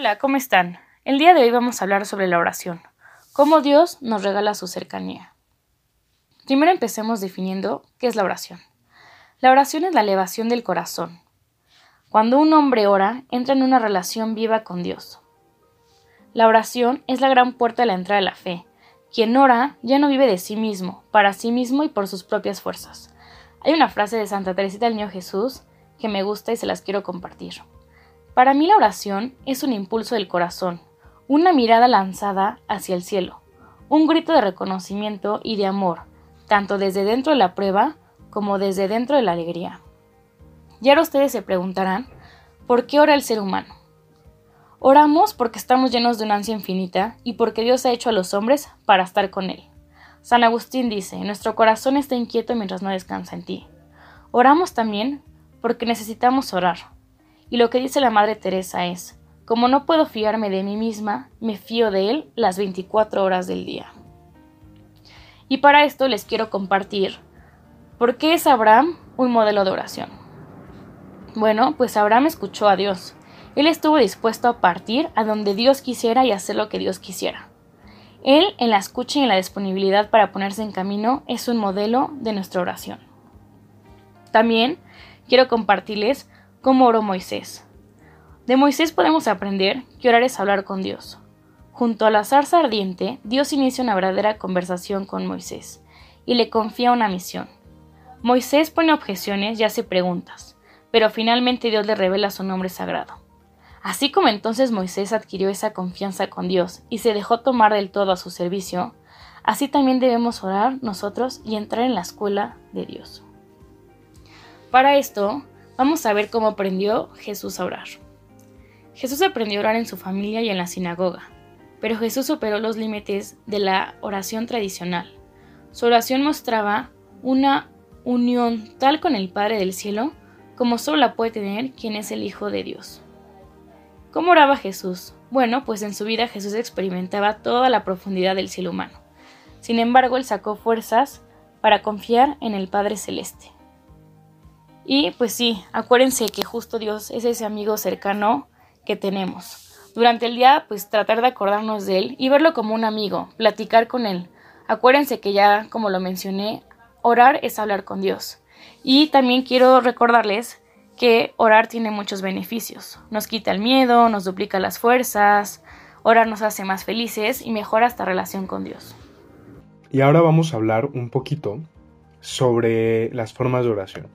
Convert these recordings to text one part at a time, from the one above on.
Hola, ¿cómo están? El día de hoy vamos a hablar sobre la oración, cómo Dios nos regala su cercanía. Primero empecemos definiendo qué es la oración. La oración es la elevación del corazón. Cuando un hombre ora, entra en una relación viva con Dios. La oración es la gran puerta de la entrada de la fe. Quien ora ya no vive de sí mismo, para sí mismo y por sus propias fuerzas. Hay una frase de Santa Teresita del Niño Jesús que me gusta y se las quiero compartir. Para mí la oración es un impulso del corazón, una mirada lanzada hacia el cielo, un grito de reconocimiento y de amor, tanto desde dentro de la prueba como desde dentro de la alegría. Y ahora ustedes se preguntarán, ¿por qué ora el ser humano? Oramos porque estamos llenos de una ansia infinita y porque Dios ha hecho a los hombres para estar con Él. San Agustín dice, nuestro corazón está inquieto mientras no descansa en ti. Oramos también porque necesitamos orar, y lo que dice la Madre Teresa es, como no puedo fiarme de mí misma, me fío de Él las 24 horas del día. Y para esto les quiero compartir por qué es Abraham un modelo de oración. Bueno, pues Abraham escuchó a Dios. Él estuvo dispuesto a partir a donde Dios quisiera y hacer lo que Dios quisiera. Él, en la escucha y en la disponibilidad para ponerse en camino, es un modelo de nuestra oración. También quiero compartirles ¿Cómo oró Moisés? De Moisés podemos aprender que orar es hablar con Dios. Junto a la zarza ardiente, Dios inicia una verdadera conversación con Moisés y le confía una misión. Moisés pone objeciones y hace preguntas, pero finalmente Dios le revela su nombre sagrado. Así como entonces Moisés adquirió esa confianza con Dios y se dejó tomar del todo a su servicio, así también debemos orar nosotros y entrar en la escuela de Dios. Para esto, Vamos a ver cómo aprendió Jesús a orar. Jesús aprendió a orar en su familia y en la sinagoga, pero Jesús superó los límites de la oración tradicional. Su oración mostraba una unión tal con el Padre del Cielo como solo la puede tener quien es el Hijo de Dios. ¿Cómo oraba Jesús? Bueno, pues en su vida Jesús experimentaba toda la profundidad del cielo humano. Sin embargo, él sacó fuerzas para confiar en el Padre Celeste. Y pues sí, acuérdense que justo Dios es ese amigo cercano que tenemos. Durante el día, pues tratar de acordarnos de él y verlo como un amigo, platicar con él. Acuérdense que ya, como lo mencioné, orar es hablar con Dios. Y también quiero recordarles que orar tiene muchos beneficios. Nos quita el miedo, nos duplica las fuerzas, orar nos hace más felices y mejora esta relación con Dios. Y ahora vamos a hablar un poquito sobre las formas de oración.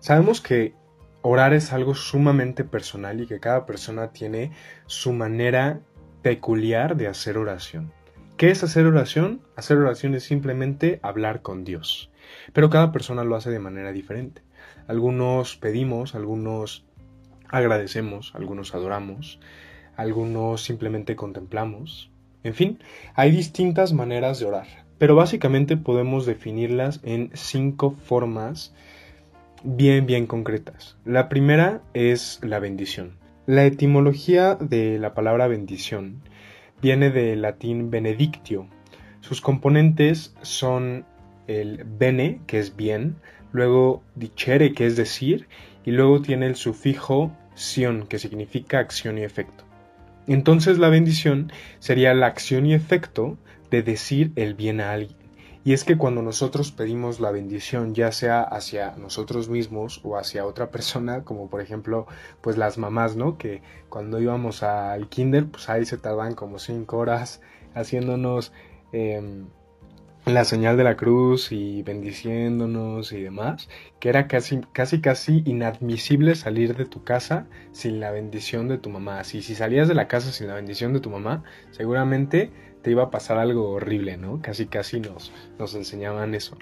Sabemos que orar es algo sumamente personal y que cada persona tiene su manera peculiar de hacer oración. ¿Qué es hacer oración? Hacer oración es simplemente hablar con Dios. Pero cada persona lo hace de manera diferente. Algunos pedimos, algunos agradecemos, algunos adoramos, algunos simplemente contemplamos. En fin, hay distintas maneras de orar, pero básicamente podemos definirlas en cinco formas bien, bien concretas. La primera es la bendición. La etimología de la palabra bendición viene del latín benedictio. Sus componentes son el bene, que es bien, luego dicere, que es decir, y luego tiene el sufijo sion, que significa acción y efecto. Entonces la bendición sería la acción y efecto de decir el bien a alguien. Y es que cuando nosotros pedimos la bendición, ya sea hacia nosotros mismos o hacia otra persona, como por ejemplo, pues las mamás, ¿no? Que cuando íbamos al kinder, pues ahí se tardan como cinco horas haciéndonos em, la señal de la cruz y bendiciéndonos y demás, que era casi, casi, casi inadmisible salir de tu casa sin la bendición de tu mamá. Así, si salías de la casa sin la bendición de tu mamá, seguramente te iba a pasar algo horrible, ¿no? Casi casi nos, nos enseñaban eso.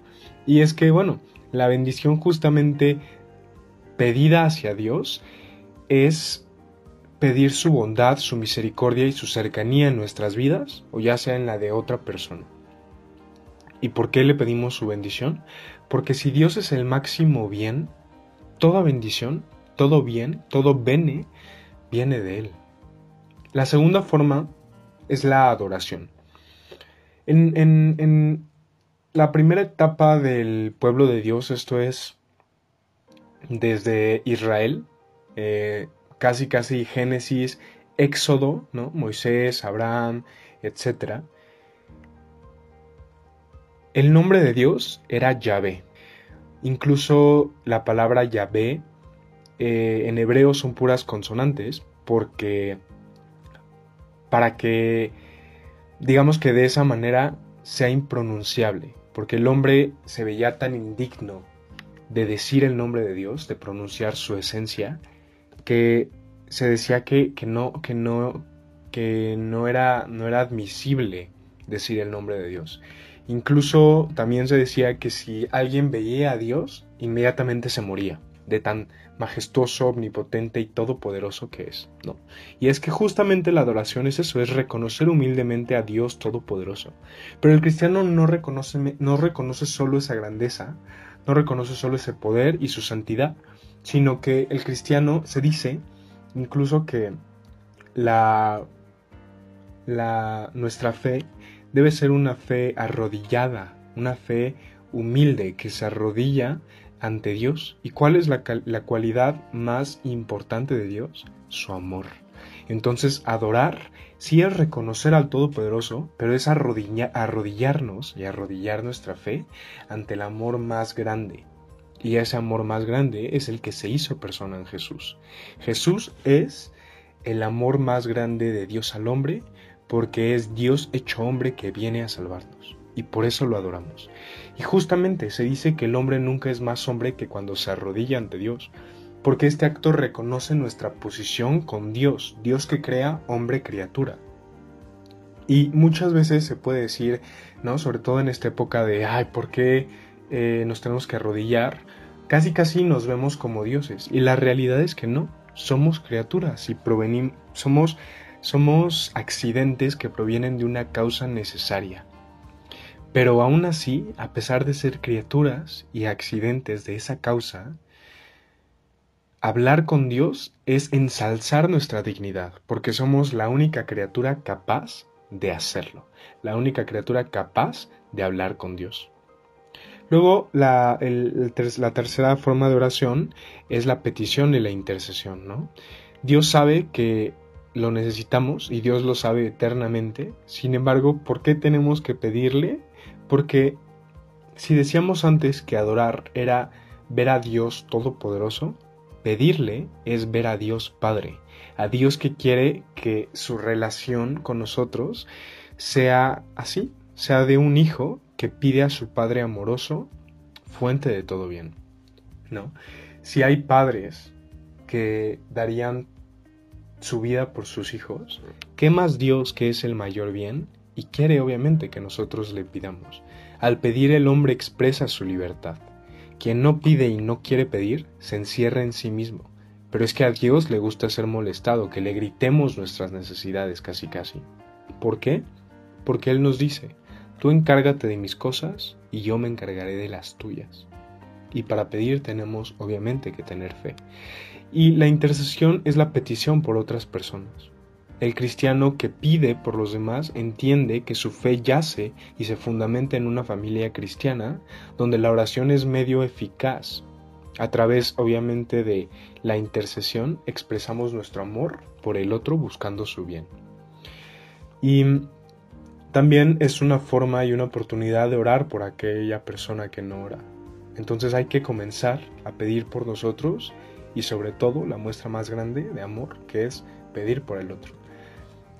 Y es que, bueno, la bendición justamente pedida hacia Dios es pedir su bondad, su misericordia y su cercanía en nuestras vidas, o ya sea en la de otra persona. ¿Y por qué le pedimos su bendición? Porque si Dios es el máximo bien, toda bendición, todo bien, todo bene, viene de Él. La segunda forma es la adoración. En, la primera etapa del pueblo de Dios, esto es desde Israel, eh, casi casi Génesis Éxodo, ¿no? Moisés, Abraham, etc. El nombre de Dios era Yahvé. Incluso la palabra Yahvé eh, en hebreo son puras consonantes porque para que digamos que de esa manera sea impronunciable, porque el hombre se veía tan indigno de decir el nombre de Dios, de pronunciar su esencia, que se decía que, no, que, no, que no, era, no era admisible decir el nombre de Dios. Incluso también se decía que si alguien veía a Dios, inmediatamente se moría, de tan majestuoso, omnipotente y todopoderoso que es, ¿no? Y es que justamente la adoración es eso, es reconocer humildemente a Dios todopoderoso. Pero el cristiano no reconoce, no reconoce solo esa grandeza, no reconoce solo ese poder y su santidad, sino que el cristiano se dice incluso que la, la, nuestra fe debe ser una fe arrodillada, una fe humilde que se arrodilla ante Dios. ¿Y cuál es la, la, cualidad más importante de Dios? Su amor. Entonces, adorar sí es reconocer al Todopoderoso, pero es arrodillarnos y arrodillar nuestra fe ante el amor más grande. Y ese amor más grande es el que se hizo persona en Jesús. Jesús es el amor más grande de Dios al hombre porque es Dios hecho hombre que viene a salvarnos. Y por eso lo adoramos. Y justamente se dice que el hombre nunca es más hombre que cuando se arrodilla ante Dios, porque este acto reconoce nuestra posición con Dios, Dios que crea hombre criatura. Y muchas veces se puede decir, ¿no? Sobre todo en esta época de, ay, ¿por qué eh, nos tenemos que arrodillar? Casi casi nos vemos como dioses. Y la realidad es que no, somos criaturas y provenimos, somos, somos accidentes que provienen de una causa necesaria. Pero aún así, a pesar de ser criaturas y accidentes de esa causa, hablar con Dios es ensalzar nuestra dignidad, porque somos la única criatura capaz de hacerlo, la única criatura capaz de hablar con Dios. Luego, la, la tercera forma de oración es la petición y la intercesión, ¿no? Dios sabe que lo necesitamos y Dios lo sabe eternamente. Sin embargo, ¿por qué tenemos que pedirle? Porque si decíamos antes que adorar era ver a Dios Todopoderoso, pedirle es ver a Dios Padre, a Dios que quiere que su relación con nosotros sea así, sea de un hijo que pide a su Padre amoroso, fuente de todo bien. ¿No? Si hay padres que darían su vida por sus hijos, ¿qué más Dios que es el mayor bien y quiere obviamente que nosotros le pidamos. Al pedir el hombre expresa su libertad. Quien no pide y no quiere pedir, se encierra en sí mismo. Pero es que a Dios le gusta ser molestado, que le gritemos nuestras necesidades casi casi. ¿Por qué? Porque Él nos dice, tú encárgate de mis cosas y yo me encargaré de las tuyas. Y para pedir tenemos obviamente que tener fe. Y la intercesión es la petición por otras personas. El cristiano que pide por los demás entiende que su fe yace y se fundamenta en una familia cristiana donde la oración es medio eficaz. A través, obviamente, de la intercesión expresamos nuestro amor por el otro buscando su bien. Y también es una forma y una oportunidad de orar por aquella persona que no ora. Entonces hay que comenzar a pedir por nosotros y sobre todo la muestra más grande de amor que es pedir por el otro.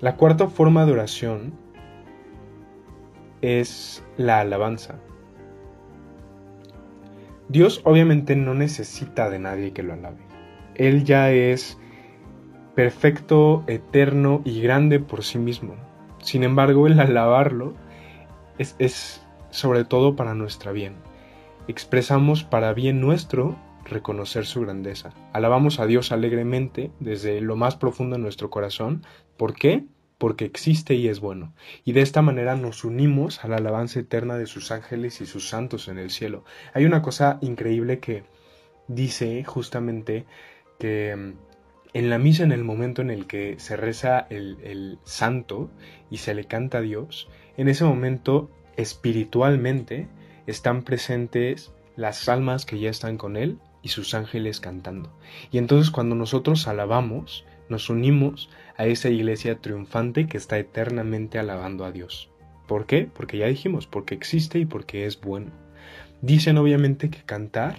La cuarta forma de oración es la alabanza. Dios obviamente no necesita de nadie que lo alabe. Él ya es perfecto, eterno y grande por sí mismo. Sin embargo, el alabarlo es, es sobre todo para nuestra bien. Expresamos para bien nuestro reconocer su grandeza. Alabamos a Dios alegremente desde lo más profundo de nuestro corazón. ¿Por qué? Porque existe y es bueno. Y de esta manera nos unimos a la alabanza eterna de sus ángeles y sus santos en el cielo. Hay una cosa increíble que dice justamente que mm, en la misa, en el momento en el que se reza el, el santo y se le canta a Dios, en ese momento espiritualmente están presentes las almas que ya están con Él y sus ángeles cantando. Y entonces cuando nosotros alabamos, nos unimos a esa iglesia triunfante que está eternamente alabando a Dios. ¿Por qué? Porque ya dijimos, porque existe y porque es bueno. Dicen obviamente que cantar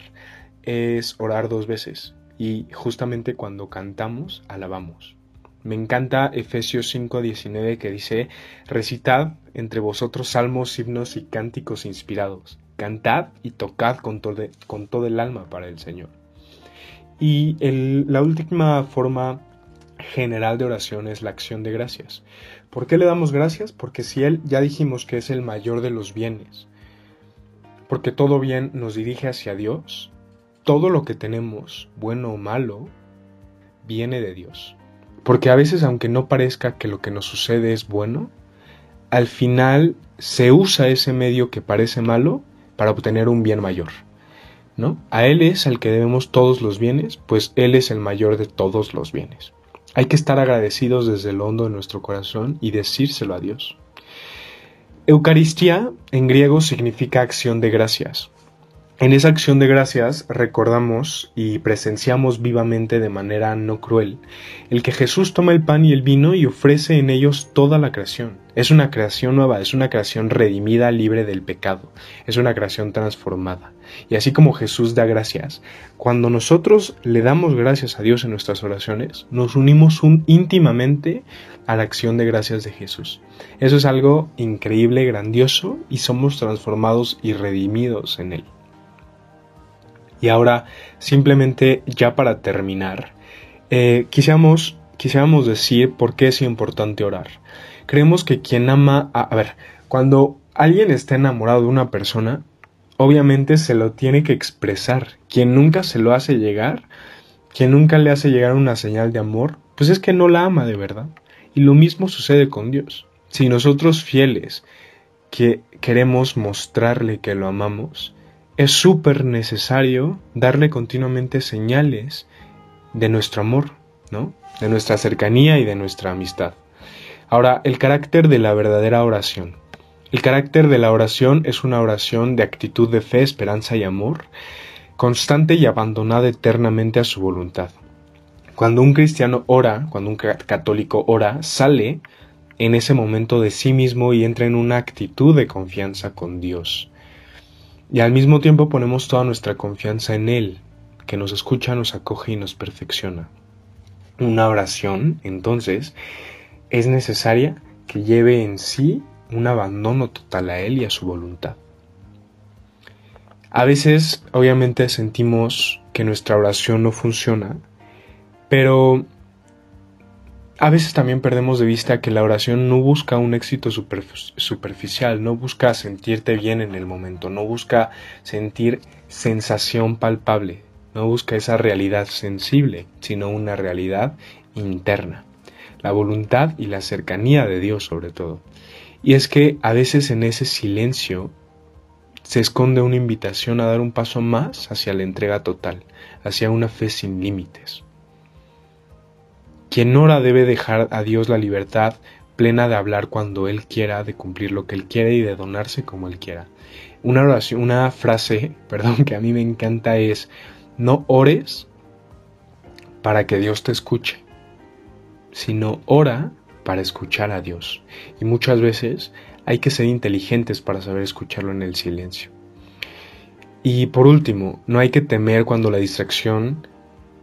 es orar dos veces y justamente cuando cantamos, alabamos. Me encanta Efesios 5:19 que dice, recitad entre vosotros salmos, himnos y cánticos inspirados. Cantad y tocad con, todo, con todo el alma para el Señor. Y la última forma general de oración es la acción de gracias. ¿Por qué le damos gracias? Porque si Él ya dijimos que es el mayor de los bienes, porque todo bien nos dirige hacia Dios, todo lo que tenemos, bueno o malo, viene de Dios. Porque a veces, aunque no parezca que lo que nos sucede es bueno, al final se usa ese medio que parece malo para obtener un bien mayor. ¿no? A Él es al que debemos todos los bienes, pues Él es el mayor de todos los bienes. Hay que estar agradecidos desde el hondo de nuestro corazón y decírselo a Dios. Eucaristía en griego significa acción de gracias. En esa acción de gracias recordamos y presenciamos vivamente de manera no cruel el que Jesús toma el pan y el vino y ofrece en ellos toda la creación. Es una creación nueva, es una creación redimida, libre del pecado, es una creación transformada. Y así como Jesús da gracias, cuando nosotros le damos gracias a Dios en nuestras oraciones, nos unimos un, íntimamente a la acción de gracias de Jesús. Eso es algo increíble, grandioso y somos transformados y redimidos en Él. Y ahora, simplemente ya para terminar, eh, quisiéramos, decir por qué es importante orar. Creemos que quien ama, a, a ver, cuando alguien está enamorado de una persona, obviamente se lo tiene que expresar. Quien nunca se lo hace llegar, quien nunca le hace llegar una señal de amor, pues es que no la ama de verdad. Y lo mismo sucede con Dios. Si nosotros fieles que queremos mostrarle que lo amamos, es súper necesario darle continuamente señales de nuestro amor, ¿no? De nuestra cercanía y de nuestra amistad. Ahora, el carácter de la verdadera oración. El carácter de la oración es una oración de actitud de fe, esperanza y amor, constante y abandonada eternamente a su voluntad. Cuando un cristiano ora, cuando un católico ora, sale en ese momento de sí mismo y entra en una actitud de confianza con Dios. Y al mismo tiempo ponemos toda nuestra confianza en Él, que nos escucha, nos acoge y nos perfecciona. Una oración, entonces, es necesaria que lleve en sí un abandono total a Él y a su voluntad. A veces, obviamente, sentimos que nuestra oración no funciona, pero a veces también perdemos de vista que la oración no busca un éxito superficial, no busca sentirte bien en el momento, no busca sentir sensación palpable, no busca esa realidad sensible, sino una realidad interna, la voluntad y la cercanía de Dios sobre todo. Y es que a veces en ese silencio se esconde una invitación a dar un paso más hacia la entrega total, hacia una fe sin límites. Quien ora debe dejar a Dios la libertad plena de hablar cuando Él quiera, de cumplir lo que Él quiere y de donarse como Él quiera. Una oración, una frase, perdón, que a mí me encanta es, no ores para que Dios te escuche, sino ora para escuchar a Dios. Y muchas veces hay que ser inteligentes para saber escucharlo en el silencio. Y por último, no hay que temer cuando la distracción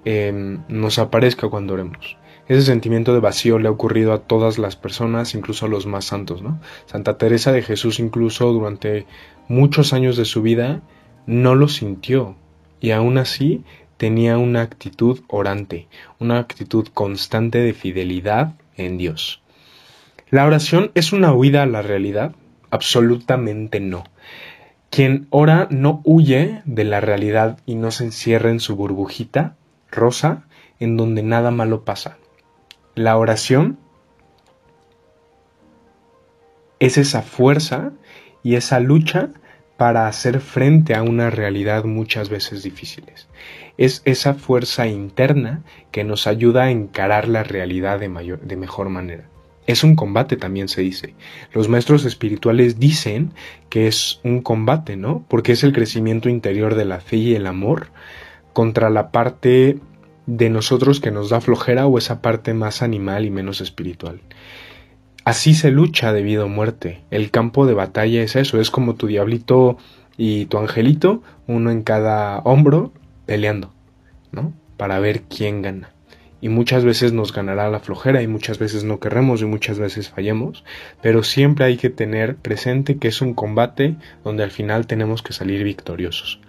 em, nos aparezca cuando oremos. Ese sentimiento de vacío le ha ocurrido a todas las personas, incluso a los más santos, ¿no? Santa Teresa de Jesús incluso durante muchos años de su vida no lo sintió y aún así tenía una actitud orante, una actitud constante de fidelidad en Dios. ¿La oración es una huida a la realidad? Absolutamente no. Quien ora no huye de la realidad y no se encierra en su burbujita rosa en donde nada malo pasa. La oración es esa fuerza y esa lucha para hacer frente a una realidad muchas veces difíciles. Es esa fuerza interna que nos ayuda a encarar la realidad de, mayor, de mejor manera. Es un combate también se dice. Los maestros espirituales dicen que es un combate, ¿no? Porque es el crecimiento interior de la fe y el amor contra la parte de nosotros que nos da flojera o esa parte más animal y menos espiritual. Así se lucha de vida o muerte. El campo de batalla es eso, es como tu diablito y tu angelito, uno en cada hombro, peleando, ¿no? Para ver quién gana. Y muchas veces nos ganará la flojera y muchas veces no querremos y muchas veces fallemos, pero siempre hay que tener presente que es un combate donde al final tenemos que salir victoriosos,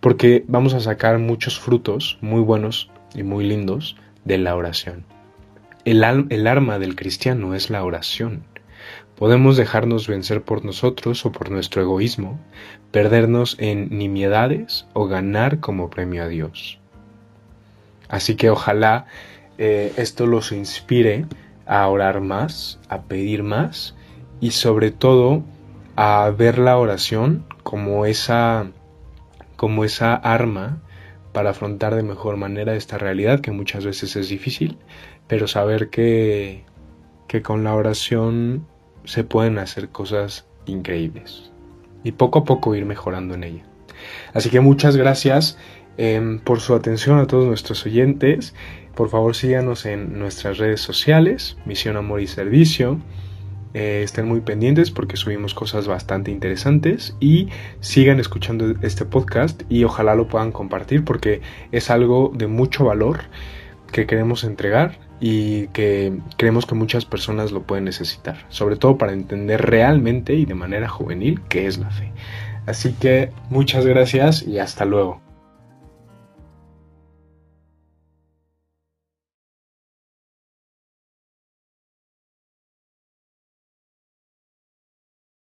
porque vamos a sacar muchos frutos muy buenos y muy lindos de la oración. El, el arma del cristiano es la oración. Podemos dejarnos vencer por nosotros o por nuestro egoísmo, perdernos en nimiedades o ganar como premio a Dios. Así que ojalá eh, esto los inspire a orar más, a pedir más y sobre todo a ver la oración como esa, como esa arma para afrontar de mejor manera esta realidad que muchas veces es difícil, pero saber que, que con la oración se pueden hacer cosas increíbles y poco a poco ir mejorando en ella. Así que muchas gracias em, por su atención a todos nuestros oyentes por favor síganos en nuestras redes sociales, Misión Amor y Servicio. Eh, estén muy pendientes porque subimos cosas bastante interesantes y sigan escuchando este podcast y ojalá lo puedan compartir porque es algo de mucho valor que queremos entregar y que creemos que muchas personas lo pueden necesitar, sobre todo para entender realmente y de manera juvenil qué es la fe. Así que muchas gracias y hasta luego.